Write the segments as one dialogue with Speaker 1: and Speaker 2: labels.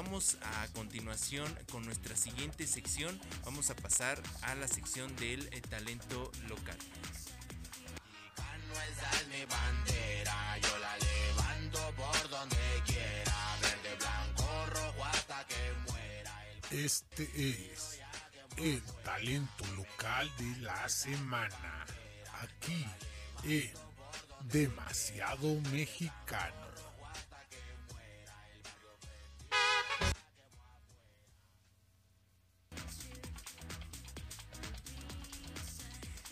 Speaker 1: Vamos a continuación con nuestra siguiente sección. Vamos a pasar a la sección del eh, talento local.
Speaker 2: Esa es mi bandera, yo la levanto por donde quiera, verde, blanco, rojo hasta que muera. El...
Speaker 3: Este es el talento local de la semana. Aquí en Demasiado Mexicano.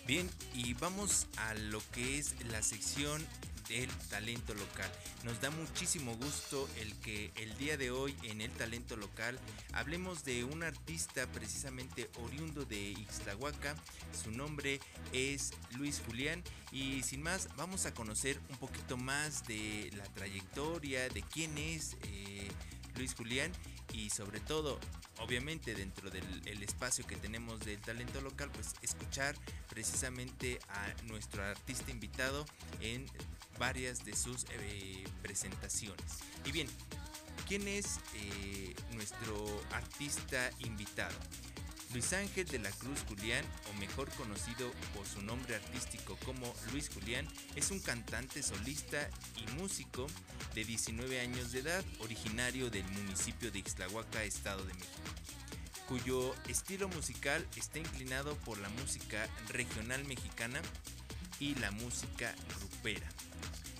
Speaker 1: Bien, y vamos a lo que es la sección del talento local. Nos da muchísimo gusto el que el día de hoy en el talento local hablemos de un artista precisamente oriundo de Ixtlahuaca. Su nombre es Luis Julián y sin más vamos a conocer un poquito más de la trayectoria, de quién es eh, Luis Julián y sobre todo obviamente dentro del espacio que tenemos del talento local, pues escuchar precisamente a nuestro artista invitado en varias de sus eh, presentaciones. Y bien, ¿quién es eh, nuestro artista invitado? Luis Ángel de la Cruz Julián, o mejor conocido por su nombre artístico como Luis Julián, es un cantante solista y músico de 19 años de edad, originario del municipio de Ixtlahuaca, Estado de México, cuyo estilo musical está inclinado por la música regional mexicana y la música grupera.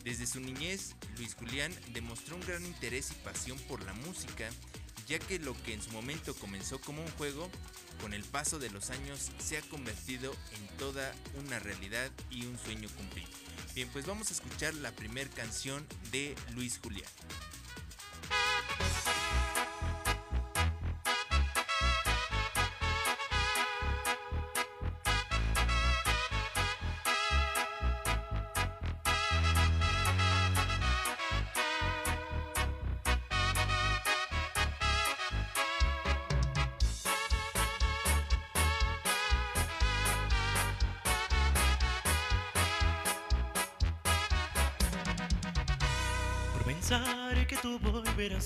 Speaker 1: Desde su niñez, Luis Julián demostró un gran interés y pasión por la música, ya que lo que en su momento comenzó como un juego, con el paso de los años se ha convertido en toda una realidad y un sueño cumplido. Bien, pues vamos a escuchar la primera canción de Luis Julián.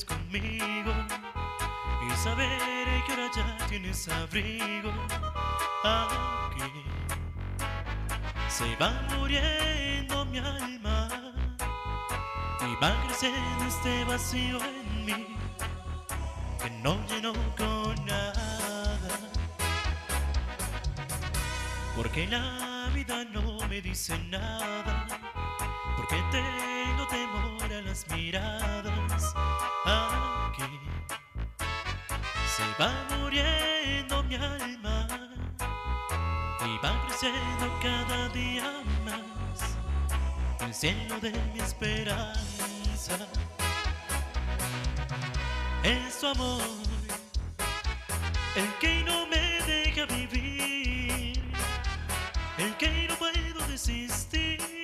Speaker 4: Conmigo. Y saber que ahora ya tienes abrigo. Aquí. Se va muriendo mi alma. Y va creciendo este vacío en mí. Que no lleno con nada. Porque la vida no me dice nada. Porque tengo temor a las miradas aquí se va muriendo mi alma y va creciendo cada día más el cielo de mi esperanza. Es tu amor el que no me deja vivir el que no puedo desistir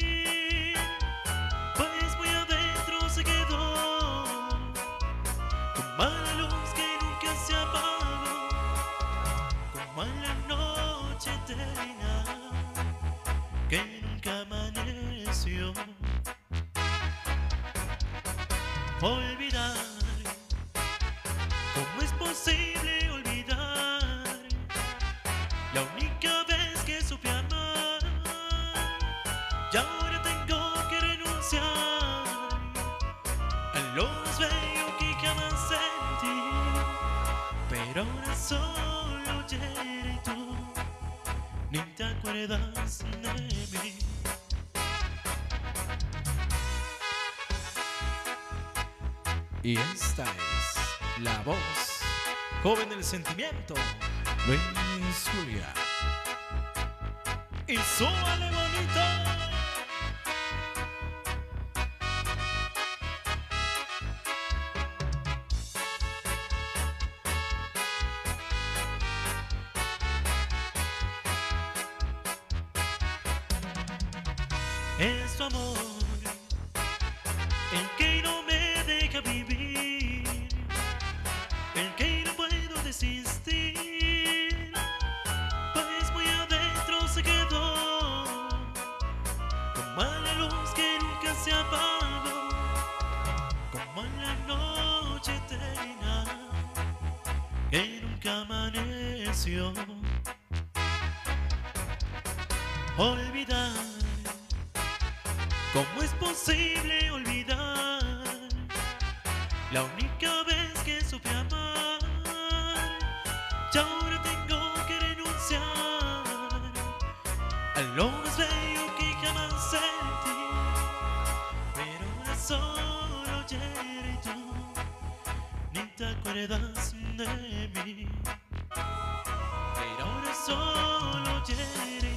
Speaker 4: Y
Speaker 5: esta es la voz joven del sentimiento, Luis Julián.
Speaker 4: y súbale bonito Olvidar, ¿cómo es posible olvidar la única vez que supe amar? Y ahora tengo que renunciar a lo más bello que jamás sentí. Pero ahora solo y tú ni te acuerdas de mí. Pero ahora solo ni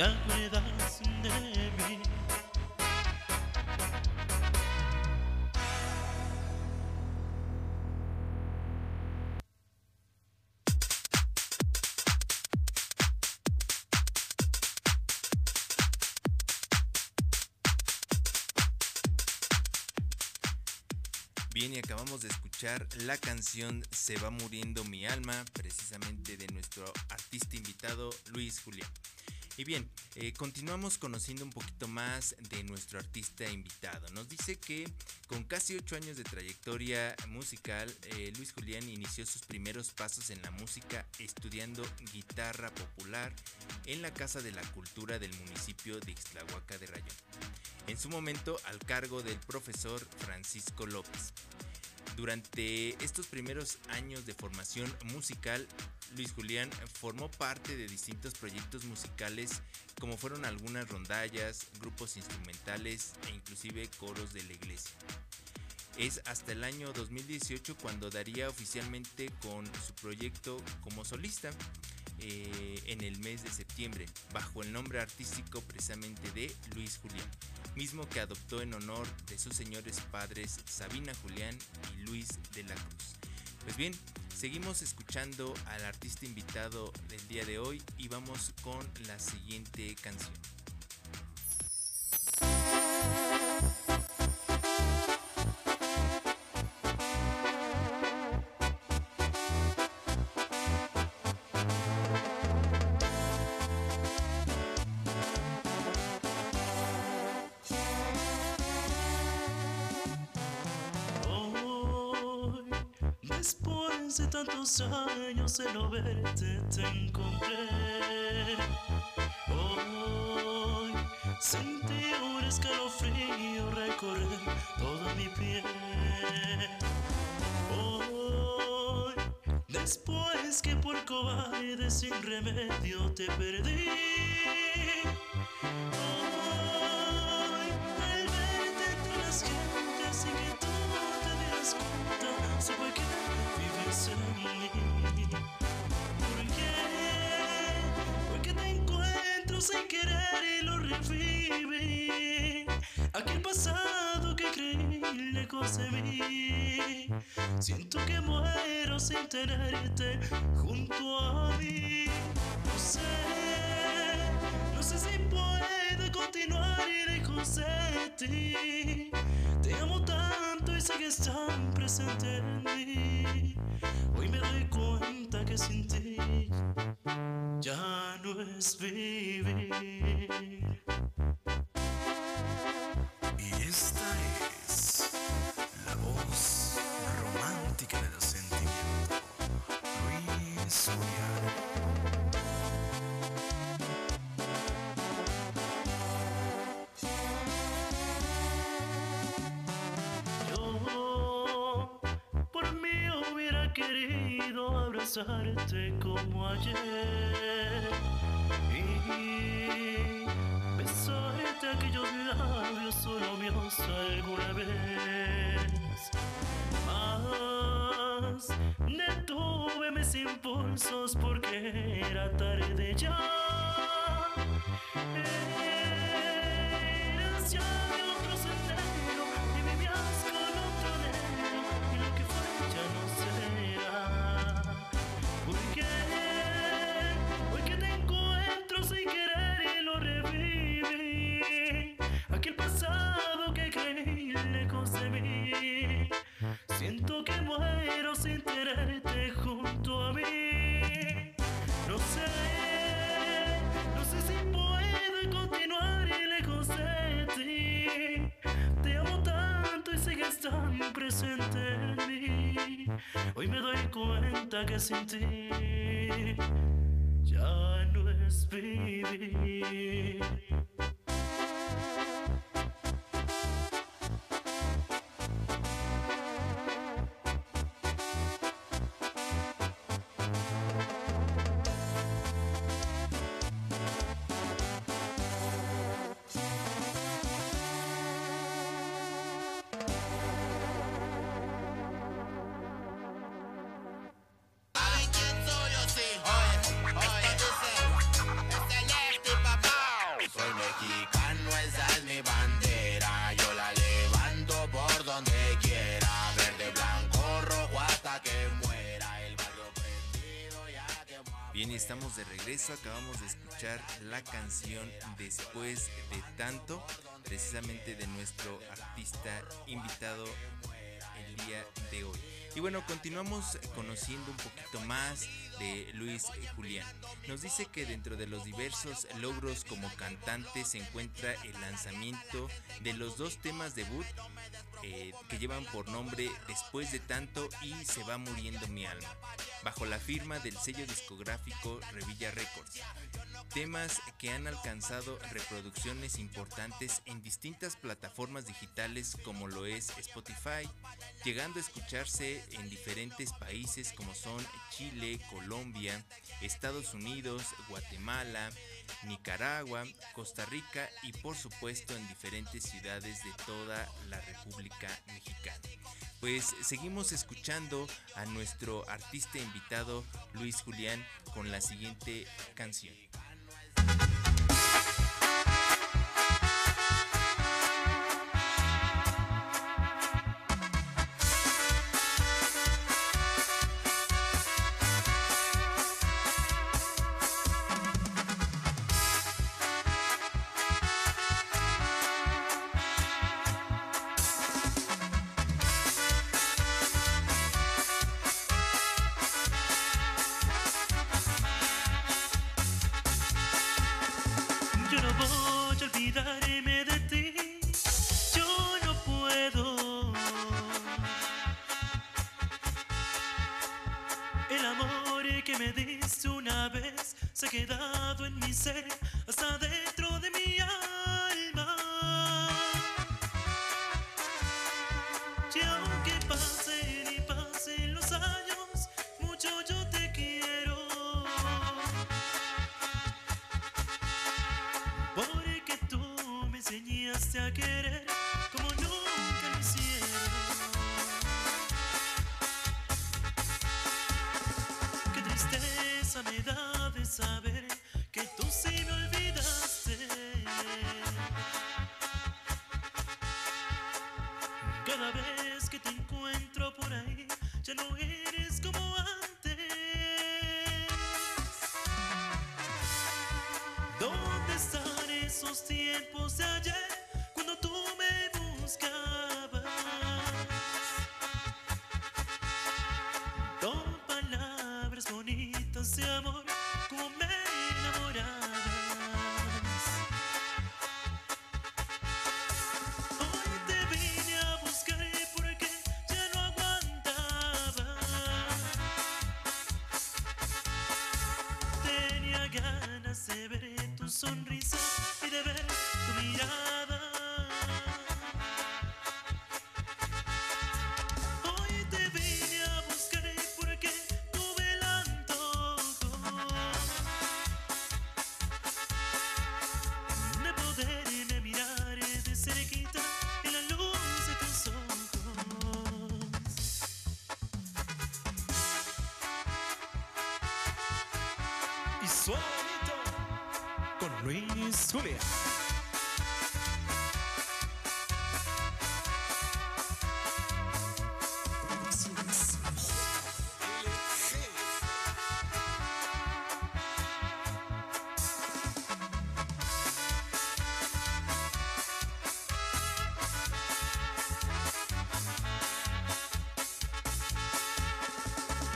Speaker 1: Bien, y acabamos de escuchar la canción Se va muriendo mi alma, precisamente de nuestro artista invitado Luis Julián. Y bien, eh, continuamos conociendo un poquito más de nuestro artista invitado. Nos dice que con casi 8 años de trayectoria musical, eh, Luis Julián inició sus primeros pasos en la música estudiando guitarra popular en la Casa de la Cultura del municipio de Ixtlahuaca de Rayón. En su momento al cargo del profesor Francisco López. Durante estos primeros años de formación musical, Luis Julián formó parte de distintos proyectos musicales como fueron algunas rondallas, grupos instrumentales e inclusive coros de la iglesia. Es hasta el año 2018 cuando daría oficialmente con su proyecto como solista eh, en el mes de septiembre, bajo el nombre artístico precisamente de Luis Julián, mismo que adoptó en honor de sus señores padres Sabina Julián y Luis de la Cruz. Pues bien, seguimos escuchando al artista invitado del día de hoy y vamos con la siguiente canción.
Speaker 4: Tantos años de no verte, te encontré. Hoy, sentí un escalofrío recorrer toda mi piel. Hoy, después que por cobarde sin remedio te perdí. Hoy, al verte entre las gentes sin que tú te dieras cuenta, supe que sin querer y lo reviví. Aquel pasado que creí lejos de mí. Siento que muero sin tenerte junto a mí. No sé, no sé si puedo continuar lejos de ti. Te amo tanto y sé que están presente en mí. Hoy me doy cuenta que sin ti ya no es vivir.
Speaker 6: Y esta es la voz romántica del sentimiento. Luis Julián.
Speaker 4: Abrazarte como ayer y besarte aquellos labios solo míos alguna vez. Mas detuve mis impulsos porque era tarde ya. Cuenta que sin ti ya no es vivir.
Speaker 1: Estamos de regreso. Acabamos de escuchar la canción Después de tanto, precisamente de nuestro artista invitado el día de hoy. Y bueno, continuamos conociendo un poquito más de Luis Julián. Nos dice que dentro de los diversos logros como cantante se encuentra el lanzamiento de los dos temas debut eh, que llevan por nombre Después de tanto y Se va muriendo mi alma, bajo la firma del sello discográfico Revilla Records. Temas que han alcanzado reproducciones importantes en distintas plataformas digitales como lo es Spotify, llegando a escucharse en diferentes países como son Chile, Colombia, Estados Unidos, Guatemala, Nicaragua, Costa Rica y por supuesto en diferentes ciudades de toda la República Mexicana. Pues seguimos escuchando a nuestro artista invitado Luis Julián con la siguiente canción.
Speaker 4: Voy a olvidarme de ti, yo no puedo. El amor que me diste una vez se ha quedado en mi ser hasta dentro de mi alma. Y aunque pasen querer como me. Y
Speaker 5: suavito con Luis Julián.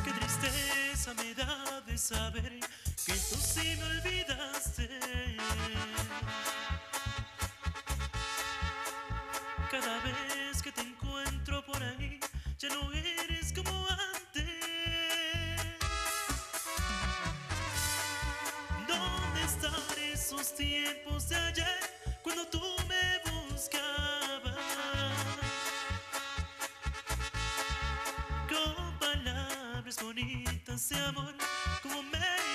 Speaker 4: Qué tristeza me da de saber tiempos de ayer cuando tú me buscabas. Con palabras bonitas de amor, como me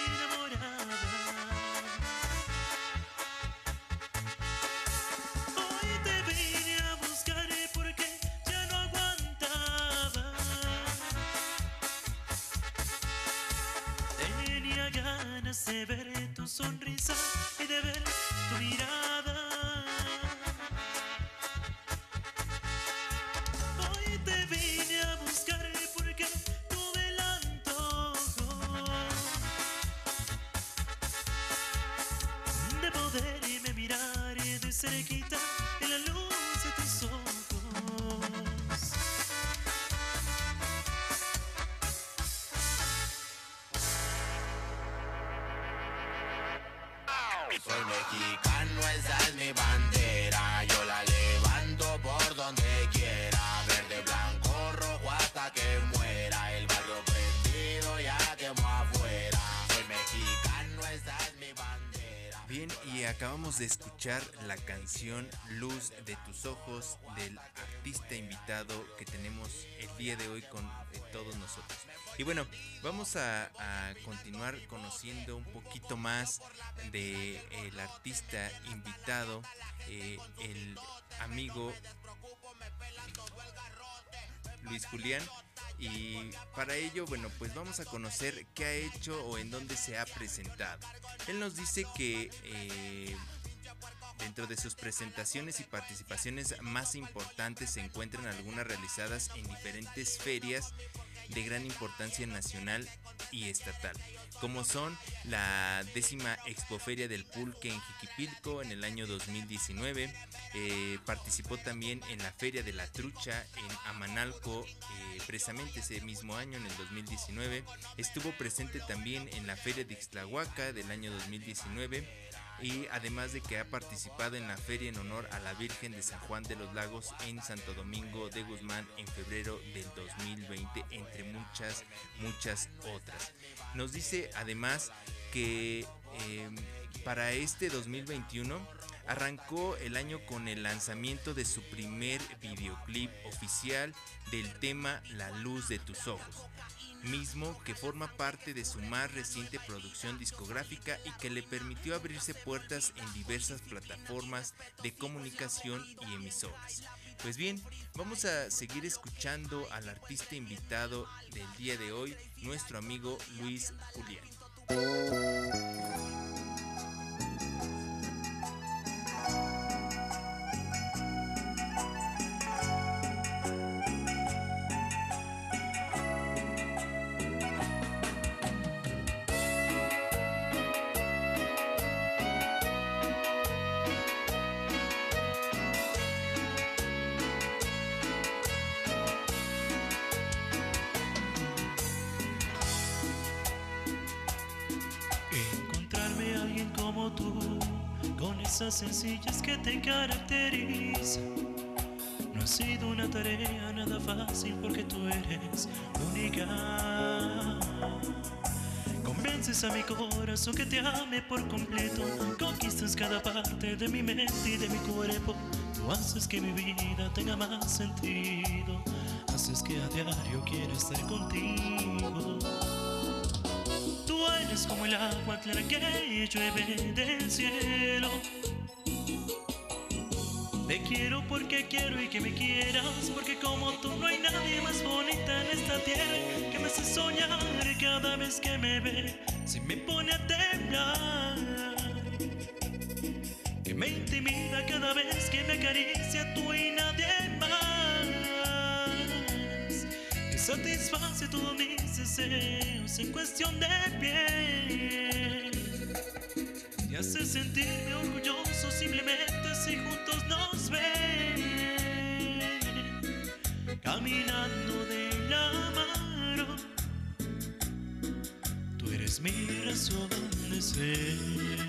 Speaker 4: cerquita en la luz de tus ojos.
Speaker 2: Soy mexicano, esa es mi bandera. Yo
Speaker 1: acabamos de escuchar la canción Luz de tus ojos del artista invitado que tenemos el día de hoy con todos nosotros. Y bueno, vamos a, a continuar conociendo un poquito más de el artista invitado, eh, el amigo Luis Julián. Y para ello, bueno, pues vamos a conocer qué ha hecho o en dónde se ha presentado. Él nos dice que eh, dentro de sus presentaciones y participaciones más importantes se encuentran algunas realizadas en diferentes ferias de gran importancia nacional y estatal, como son la décima Expoferia del Pulque en Jiquipilco en el año 2019, eh, participó también en la Feria de la Trucha en Amanalco, eh, precisamente ese mismo año, en el 2019, estuvo presente también en la Feria de Ixtlahuaca del año 2019, y además de que ha participado en la feria en honor a la Virgen de San Juan de los Lagos en Santo Domingo de Guzmán en febrero del 2020, entre muchas, muchas otras. Nos dice además que eh, para este 2021 arrancó el año con el lanzamiento de su primer videoclip oficial del tema La luz de tus ojos mismo que forma parte de su más reciente producción discográfica y que le permitió abrirse puertas en diversas plataformas de comunicación y emisoras. Pues bien, vamos a seguir escuchando al artista invitado del día de hoy, nuestro amigo Luis Julián.
Speaker 4: Sencillas que te caracterizan. No ha sido una tarea nada fácil porque tú eres única. Convences a mi corazón que te ame por completo. Conquistas cada parte de mi mente y de mi cuerpo. Tú haces que mi vida tenga más sentido. Haces que a diario quiera estar contigo. Tú eres como el agua clara que llueve del cielo. Te quiero porque quiero y que me quieras, porque como tú no hay nadie más bonita en esta tierra que me hace soñar cada vez que me ve, se me pone a temblar. Que me intimida cada vez que me acaricia tú y nadie más que satisface todos mis deseos en cuestión de piel. Hace sentirme orgulloso simplemente si juntos nos ven. Caminando de la mano, tú eres mi razón de ser.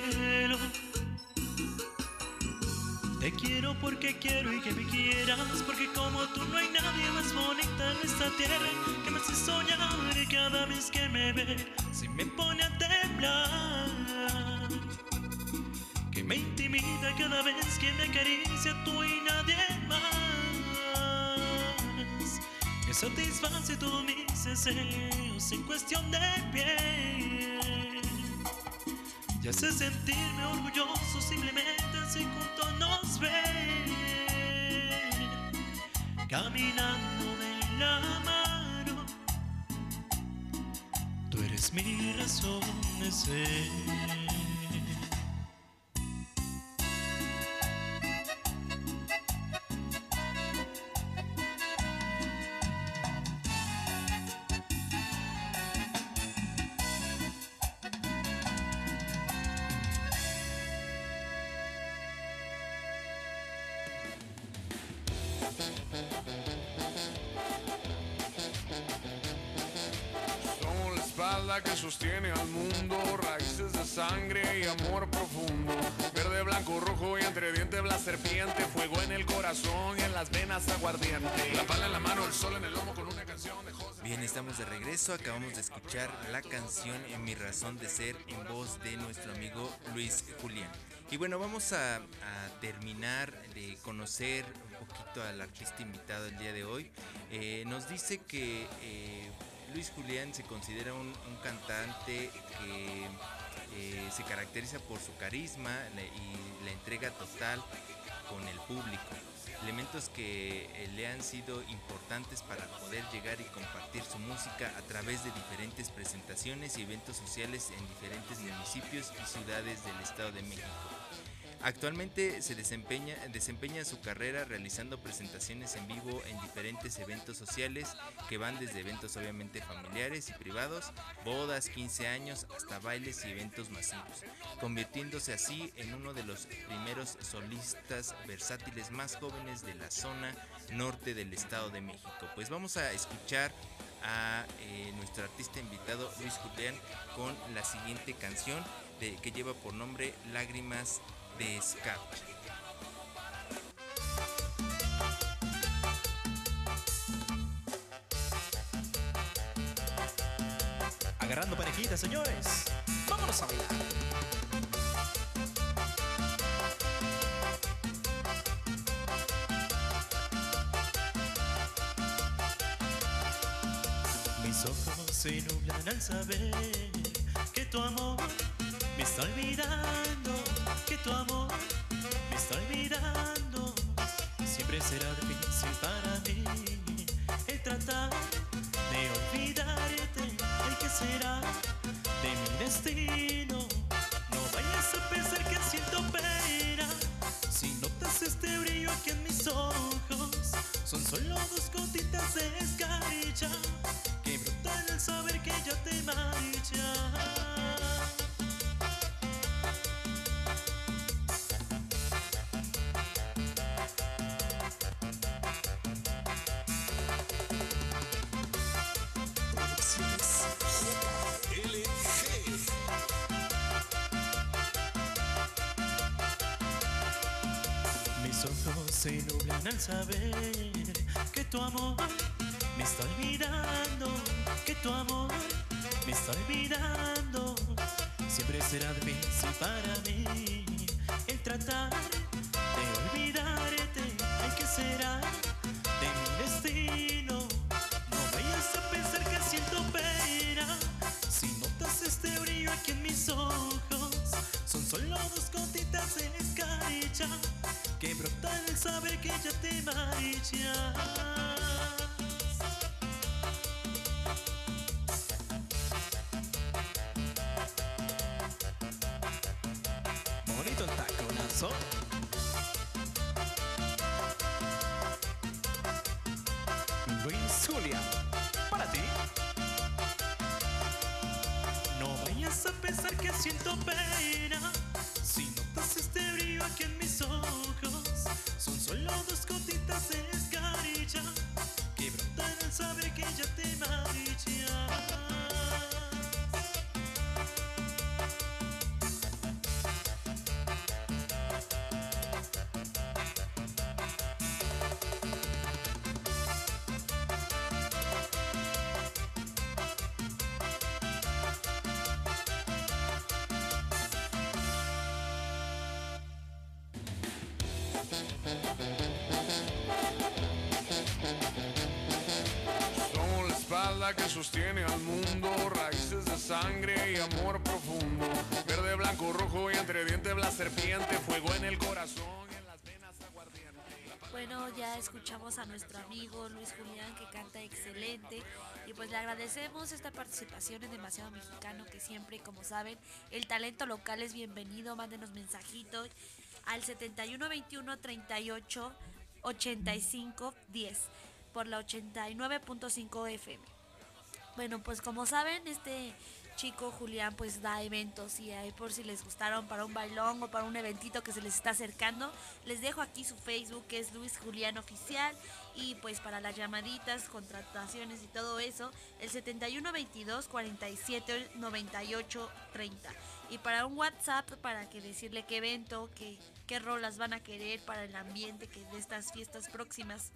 Speaker 4: Cielo. Te quiero porque quiero y que me quieras, porque como tú no hay nadie más bonita en esta tierra que me hace soñar y cada vez que me ve se me pone a temblar. Que me intimida cada vez que me acaricia tú y nadie más. Que satisface todos mis deseos en cuestión de piel. Ya sé sentirme orgulloso simplemente si juntos nos ven caminando de la mano. Tú eres mi razón de ser.
Speaker 7: Espalda que sostiene al mundo, raíces de sangre y amor profundo. Verde, blanco, rojo y entre dientes la serpiente, fuego en el corazón y en las venas aguardiente. La pala en la mano, el sol en el lomo con una canción de José.
Speaker 1: Bien, estamos de regreso. Acabamos de escuchar la canción En mi razón de ser en voz de nuestro amigo Luis Julián. Y bueno, vamos a, a terminar de conocer un poquito al artista invitado el día de hoy. Eh, nos dice que eh, Luis Julián se considera un, cantante que eh, se caracteriza por su carisma y la entrega total con el público. Elementos que eh, le han sido importantes para poder llegar y compartir su música a través de diferentes presentaciones y eventos sociales en diferentes municipios y ciudades del Estado de México. Actualmente se desempeña, su carrera realizando presentaciones en vivo en diferentes eventos sociales que van desde eventos obviamente familiares y privados, bodas, 15 años, hasta bailes y eventos masivos, convirtiéndose así en uno de los primeros solistas versátiles más jóvenes de la zona norte del Estado de México. Pues vamos a escuchar a eh, nuestro artista invitado Luis Julián con la siguiente canción que lleva por nombre Lágrimas de Scout.
Speaker 5: Agarrando parejitas, señores. Vámonos a bailar.
Speaker 4: Mis ojos se nublan al saber que tu amor me está olvidando, que tu amor me está olvidando. Siempre será difícil para mí el tratar de olvidarte, el que será de mi destino. Se nublan al saber que tu amor me está olvidando, que tu amor me está olvidando. Siempre será difícil para mí el tratar saber que ya te marchas.
Speaker 5: Bonito el taconazo. Luis Julia, para ti.
Speaker 4: No vayas a pensar que siento pena que
Speaker 7: sostiene al mundo, raíces de sangre y amor profundo. Verde, blanco, rojo y entre dientes la serpiente, fuego en el corazón y en las venas aguardiente.
Speaker 8: Bueno, ya escuchamos a nuestro amigo Luis Julián que canta excelente y pues le agradecemos esta participación en Demasiado Mexicano que siempre, como saben, el talento local es bienvenido, mándenos mensajitos al 7121 38 85 10 por la 89.5 FM. Bueno, pues como saben, este chico Julián pues da eventos y ahí por si les gustaron para un bailón o para un eventito que se les está acercando, les dejo aquí su Facebook que es Luis Julián Oficial y pues para las llamaditas, contrataciones y todo eso, el 7122 47 98 30. Y para un WhatsApp para que decirle qué evento, qué, qué rolas van a querer para el ambiente que de estas fiestas próximas.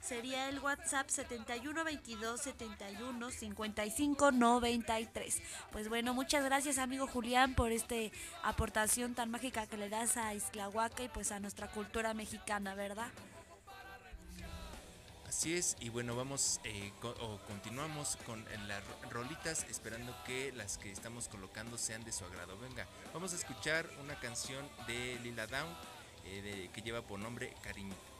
Speaker 8: Sería el WhatsApp 7122 71 55 93. Pues bueno, muchas gracias amigo Julián por esta aportación tan mágica que le das a Islahuaca y pues a nuestra cultura mexicana, ¿verdad?
Speaker 1: Así es, y bueno, vamos eh, o continuamos con las ro- rolitas, esperando que las que estamos colocando sean de su agrado. Venga, vamos a escuchar una canción de Lila Down eh, de- que lleva por nombre Cariñito.